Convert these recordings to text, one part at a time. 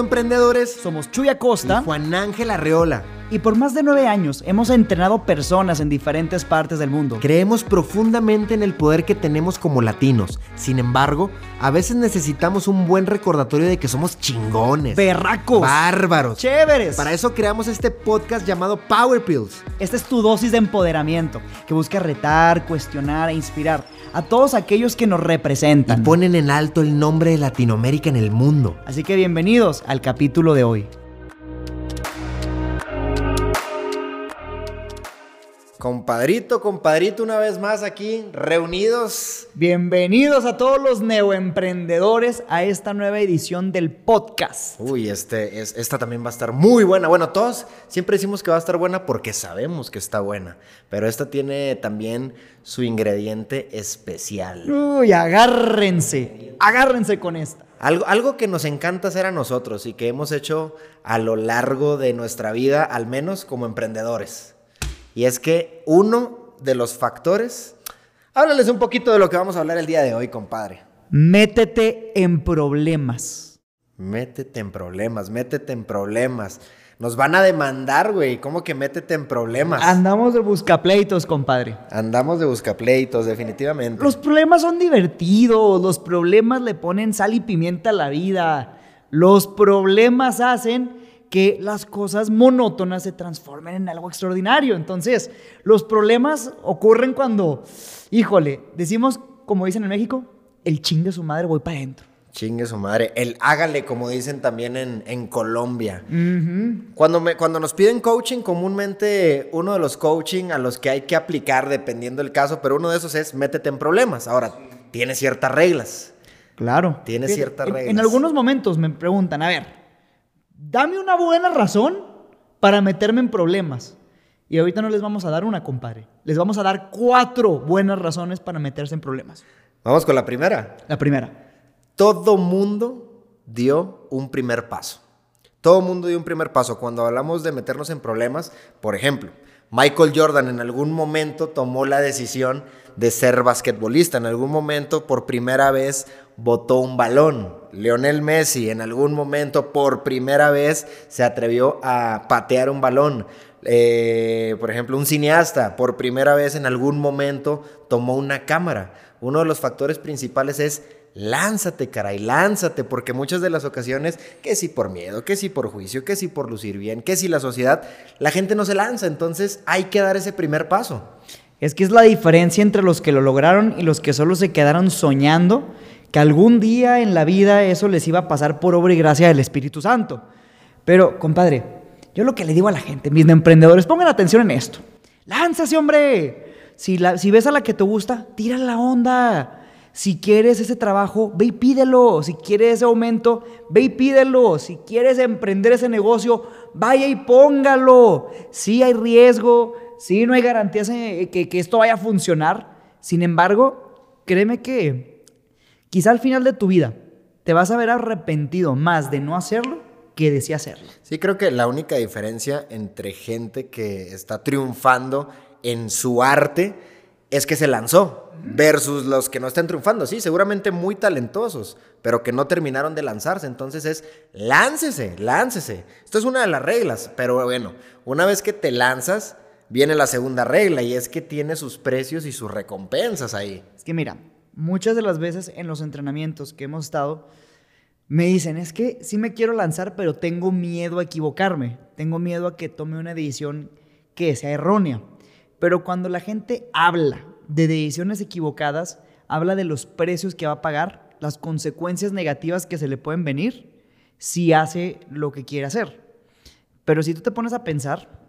Emprendedores. Somos Chuy Acosta y Juan Ángel Arreola. Y por más de nueve años hemos entrenado personas en diferentes partes del mundo. Creemos profundamente en el poder que tenemos como latinos. Sin embargo, a veces necesitamos un buen recordatorio de que somos chingones. Berracos. Bárbaros. Chéveres. Para eso creamos este podcast llamado Power Pills. Esta es tu dosis de empoderamiento que busca retar, cuestionar e inspirar a todos aquellos que nos representan. Y ponen en alto el nombre de Latinoamérica en el mundo. Así que bienvenidos al capítulo de hoy. Compadrito, compadrito, una vez más aquí, reunidos. Bienvenidos a todos los neoemprendedores a esta nueva edición del podcast. Uy, este, es, esta también va a estar muy buena. Bueno, todos siempre decimos que va a estar buena porque sabemos que está buena, pero esta tiene también su ingrediente especial. Uy, agárrense, agárrense con esta. Algo, algo que nos encanta hacer a nosotros y que hemos hecho a lo largo de nuestra vida, al menos como emprendedores. Y es que uno de los factores... Háblales un poquito de lo que vamos a hablar el día de hoy, compadre. Métete en problemas. Métete en problemas, métete en problemas. Nos van a demandar, güey. ¿Cómo que métete en problemas? Andamos de buscapleitos, compadre. Andamos de buscapleitos, definitivamente. Los problemas son divertidos. Los problemas le ponen sal y pimienta a la vida. Los problemas hacen que las cosas monótonas se transformen en algo extraordinario. Entonces, los problemas ocurren cuando, híjole, decimos, como dicen en México, el chingue su madre, voy para adentro. Chingue su madre. El hágale, como dicen también en, Colombia. cuando, me, cuando nos piden coaching, comúnmente uno de los coaching a los que hay que aplicar, dependiendo del caso, pero uno de esos es métete en problemas. Ahora, tiene ciertas reglas. Claro. Tiene ciertas reglas. en algunos momentos me preguntan, a ver, dame una buena razón para meterme en problemas. Y ahorita no les vamos a dar una, compadre. Les vamos a dar cuatro buenas razones para meterse en problemas. Vamos con la primera. La primera. Todo mundo dio un primer paso. Todo mundo dio un primer paso. Cuando hablamos de meternos en problemas, por ejemplo, Michael Jordan en algún momento tomó la decisión de ser basquetbolista. En algún momento, por primera vez, botó un balón. Lionel Messi en algún momento, por primera vez, se atrevió a patear un balón. Eh, por ejemplo, un cineasta, por primera vez en algún momento, tomó una cámara. Uno de los factores principales es lánzate, caray, lánzate, porque muchas de las ocasiones, que si por miedo, que si por juicio, que si por lucir bien, que si la sociedad, la gente no se lanza, entonces hay que dar ese primer paso. Es que es la diferencia entre los que lo lograron y los que solo se quedaron soñando que algún día en la vida eso les iba a pasar por obra y gracia del Espíritu Santo. Pero, compadre, yo lo que le digo a la gente, mis emprendedores, pongan atención en esto. Lánzase, hombre. Si, la, ves a la que te gusta, tira la onda. Si quieres ese trabajo, ve y pídelo. Si quieres ese aumento, ve y pídelo. Si quieres emprender ese negocio, vaya y póngalo. Sí hay riesgo, sí no hay garantías que, que esto vaya a funcionar. Sin embargo, créeme que quizá al final de tu vida te vas a ver arrepentido más de no hacerlo que de sí hacerlo. Sí, creo que la única diferencia entre gente que está triunfando en su arte es que se lanzó versus los que no están triunfando. Sí, seguramente muy talentosos, pero que no terminaron de lanzarse. Entonces es láncese, láncese. Esto es una de las reglas, pero bueno, una vez que te lanzas, viene la segunda regla y es que tiene sus precios y sus recompensas ahí. Es que mira, muchas de las veces en los entrenamientos que hemos estado, me dicen, es que sí me quiero lanzar, pero tengo miedo a equivocarme, tengo miedo a que tome una decisión que sea errónea. Pero cuando la gente habla de decisiones equivocadas, habla de los precios que va a pagar, las consecuencias negativas que se le pueden venir si hace lo que quiere hacer. Pero si tú te pones a pensar,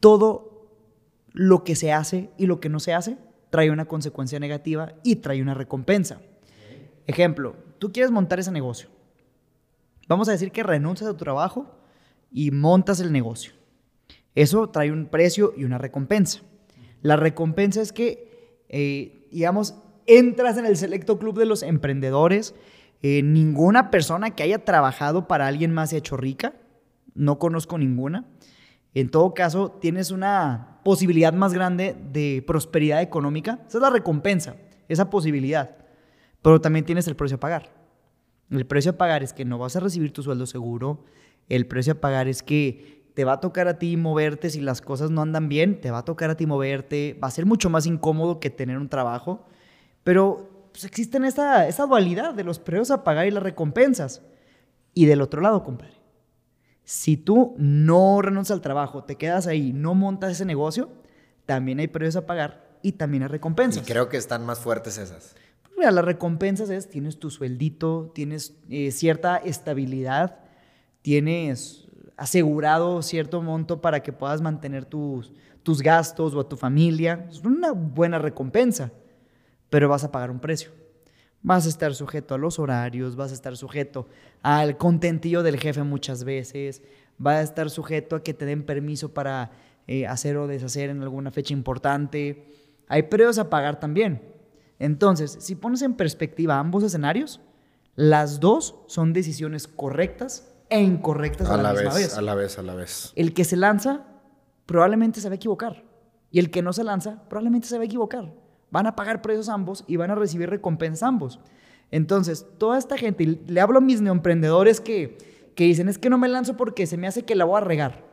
todo lo que se hace y lo que no se hace trae una consecuencia negativa y trae una recompensa. Ejemplo, tú quieres montar ese negocio. Vamos a decir que renuncias a tu trabajo y montas el negocio. Eso trae un precio y una recompensa. La recompensa es que, eh, digamos, entras en el selecto club de los emprendedores. Eh, ninguna persona que haya trabajado para alguien más se ha hecho rica. No conozco ninguna. En todo caso, tienes una posibilidad más grande de prosperidad económica. Esa es la recompensa, esa posibilidad. Pero también tienes el precio a pagar. El precio a pagar es que no vas a recibir tu sueldo seguro. El precio a pagar es que te va a tocar a ti moverte si las cosas no andan bien, te va a tocar a ti moverte, va a ser mucho más incómodo que tener un trabajo, pero pues, existen esa, dualidad de los precios a pagar y las recompensas. Y del otro lado, compadre, si tú no renuncias al trabajo, te quedas ahí, no montas ese negocio, también hay precios a pagar y también hay recompensas. Y creo que están más fuertes esas. Pues mira, las recompensas es, tienes tu sueldito, tienes eh, cierta estabilidad, tienes asegurado cierto monto para que puedas mantener tus, tus gastos o a tu familia. Es una buena recompensa, pero vas a pagar un precio. Vas a estar sujeto a los horarios, vas a estar sujeto al contentillo del jefe muchas veces, vas a estar sujeto a que te den permiso para eh, hacer o deshacer en alguna fecha importante. Hay precios a pagar también. Entonces, si pones en perspectiva ambos escenarios, las dos son decisiones correctas e incorrectas a, la, misma vez, A la vez, a la vez. El que se lanza probablemente se va a equivocar. Y el que no se lanza probablemente se va a equivocar. Van a pagar precios ambos y van a recibir recompensas ambos. Entonces, toda esta gente, y le hablo a mis neoemprendedores que, que dicen, es que no me lanzo porque se me hace que la voy a regar.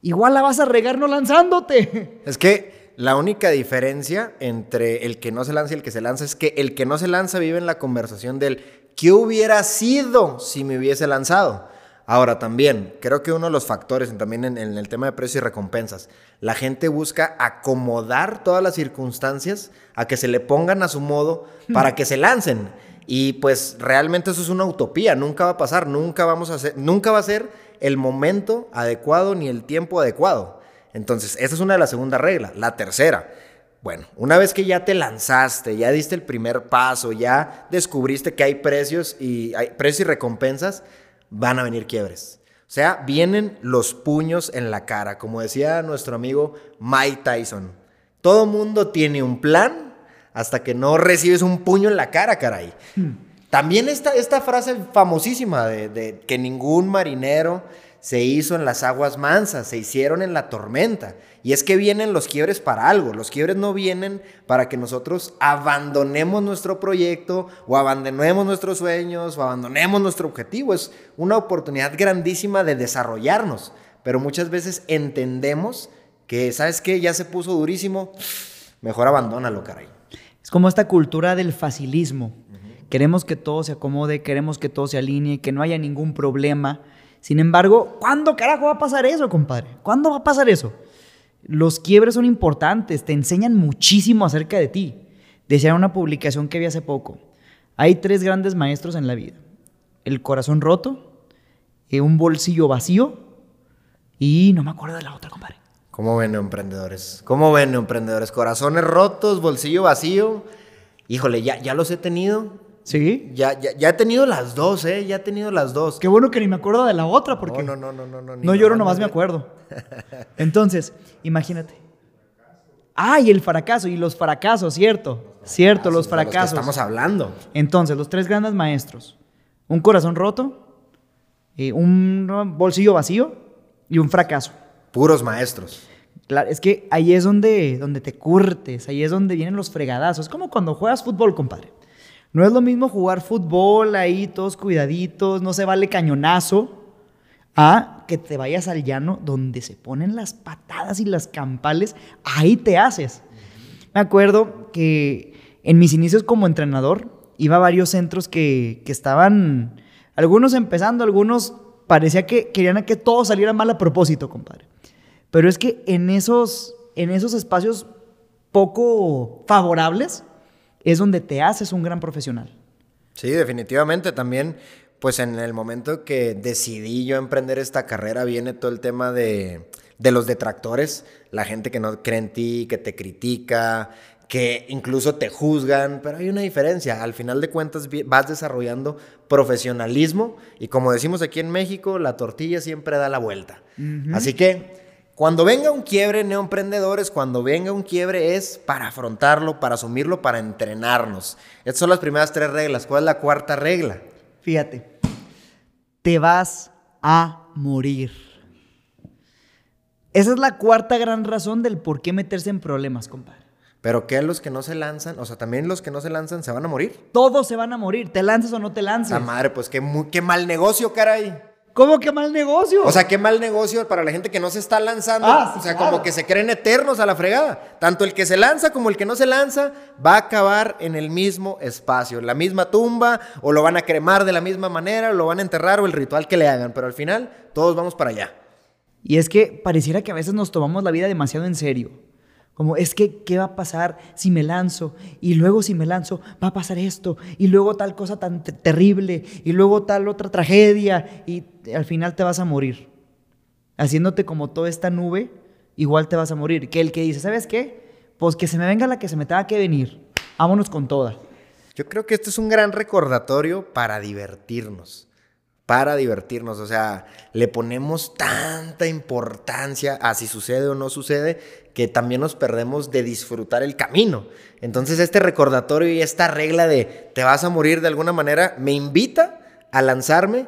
Igual la vas a regar no lanzándote. Es que la única diferencia entre el que no se lanza y el que se lanza es que el que no se lanza vive en la conversación del ¿qué hubiera sido si me hubiese lanzado? Ahora también, creo que uno de los factores también en, el tema de precios y recompensas, la gente busca acomodar todas las circunstancias a que se le pongan a su modo para que se lancen. Y pues realmente eso es una utopía, nunca va a pasar, nunca vamos a hacer, nunca va a ser el momento adecuado ni el tiempo adecuado. Entonces, esa es una de las segundas reglas. La tercera, bueno, una vez que ya te lanzaste, ya diste el primer paso, ya descubriste que hay precios y hay precios y recompensas, van a venir quiebres. O sea, vienen los puños en la cara, como decía nuestro amigo Mike Tyson. Todo mundo tiene un plan hasta que no recibes un puño en la cara, caray. También esta, esta frase famosísima de, de que ningún marinero se hizo en las aguas mansas, se hicieron en la tormenta. Y es que vienen los quiebres para algo. Los quiebres no vienen para que nosotros abandonemos nuestro proyecto o abandonemos nuestros sueños o abandonemos nuestro objetivo. Es una oportunidad grandísima de desarrollarnos. Pero muchas veces entendemos que, ¿sabes qué? Ya se puso durísimo. Mejor abandónalo, caray. Es como esta cultura del facilismo. Queremos que todo se acomode, queremos que todo se alinee, que no haya ningún problema. Sin embargo, ¿cuándo carajo va a pasar eso, compadre? ¿Cuándo va a pasar eso? Los quiebres son importantes, te enseñan muchísimo acerca de ti. Decía una publicación que vi hace poco. Hay tres grandes maestros en la vida. El corazón roto, eh, un bolsillo vacío y no me acuerdo de la otra, compadre. ¿Cómo ven, emprendedores? ¿Cómo ven, emprendedores? Corazones rotos, bolsillo vacío. Híjole, ya, ya los he tenido ¿Sí? Ya, ya, ya he tenido las dos, ¿eh? Ya he tenido las dos. Qué bueno que ni me acuerdo de la otra, porque. No, no, no, no, no. No, lloro, nomás me acuerdo. Entonces, imagínate. Ah, y el fracaso, y los fracasos, cierto. Cierto, los fracasos. estamos hablando. Entonces, los tres grandes maestros: un corazón roto, eh, un bolsillo vacío y un fracaso. Puros maestros. Claro, es que ahí es donde, donde te curtes, ahí es donde vienen los fregadazos. Es como cuando juegas fútbol, compadre. No es lo mismo jugar fútbol ahí, todos cuidaditos, no se vale cañonazo, a que te vayas al llano donde se ponen las patadas y las campales, ahí te haces. Me acuerdo que en mis inicios como entrenador iba a varios centros que, que estaban, algunos empezando, algunos parecía que querían que todo saliera mal a propósito, compadre. Pero es que en esos, en esos espacios poco favorables, es donde te haces un gran profesional. Sí, definitivamente también, pues en el momento que decidí yo emprender esta carrera viene todo el tema de, los detractores, la gente que no cree en ti, que te critica, que incluso te juzgan, pero hay una diferencia. Al final de cuentas vas desarrollando profesionalismo y como decimos aquí en México, la tortilla siempre da la vuelta. Así que cuando venga un quiebre, neoemprendedores, cuando venga un quiebre es para afrontarlo, para asumirlo, para entrenarnos. Estas son las primeras tres reglas. ¿Cuál es la cuarta regla? Fíjate, te vas a morir. Esa es la cuarta gran razón del por qué meterse en problemas, compadre. Pero ¿qué los que no se lanzan? O sea, también los que no se lanzan se van a morir. Todos se van a morir, te lanzas o no te lanzas. La madre, pues qué, qué mal negocio, caray. ¿Cómo que mal negocio? O sea, qué mal negocio para la gente que no se está lanzando. Ah, sí, o sea, claro. como que se creen eternos a la fregada. Tanto el que se lanza como el que no se lanza va a acabar en el mismo espacio, en la misma tumba, o lo van a cremar de la misma manera, o lo van a enterrar, o el ritual que le hagan. Pero al final, todos vamos para allá. Y es que pareciera que a veces nos tomamos la vida demasiado en serio. Como es que, ¿qué va a pasar si me lanzo? Y luego si me lanzo, va a pasar esto. Y luego tal cosa tan te- terrible. Y luego tal otra tragedia. Y al final te vas a morir. Haciéndote como toda esta nube, igual te vas a morir. Que el que dice, ¿sabes qué? Pues que se me venga la que se me tenga que venir. Vámonos con toda. Yo creo que esto es un gran recordatorio para divertirnos. Para divertirnos. O sea, le ponemos tanta importancia a si sucede o no sucede que también nos perdemos de disfrutar el camino. Entonces, este recordatorio y esta regla de te vas a morir de alguna manera me invita a lanzarme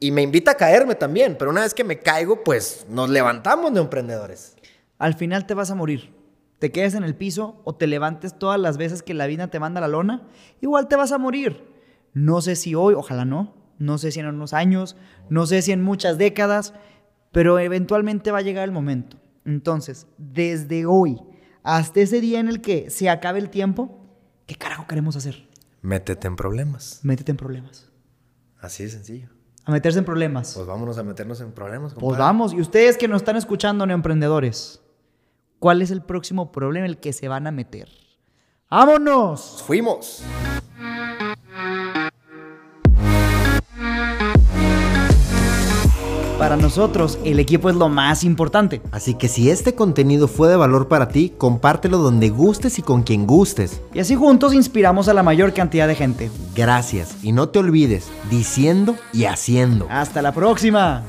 y me invita a caerme también. Pero una vez que me caigo, pues nos levantamos de emprendedores. Al final te vas a morir. Te quedes en el piso o te levantes todas las veces que la vida te manda la lona, igual te vas a morir. No sé si hoy, ojalá no, no sé si en unos años, no sé si en muchas décadas, pero eventualmente va a llegar el momento. Entonces, desde hoy hasta ese día en el que se acabe el tiempo, ¿qué carajo queremos hacer? Métete en problemas. Métete en problemas. Así de sencillo. A meterse en problemas. Pues vámonos a meternos en problemas. Pues compadre. vamos, y ustedes que nos están escuchando, neoemprendedores, ¿cuál es el próximo problema en el que se van a meter? ¡Vámonos! Fuimos. Nosotros, el equipo es lo más importante. Así que si este contenido fue de valor para ti, compártelo donde gustes y con quien gustes. Y así juntos inspiramos a la mayor cantidad de gente. Gracias y no te olvides, diciendo y haciendo. Hasta la próxima.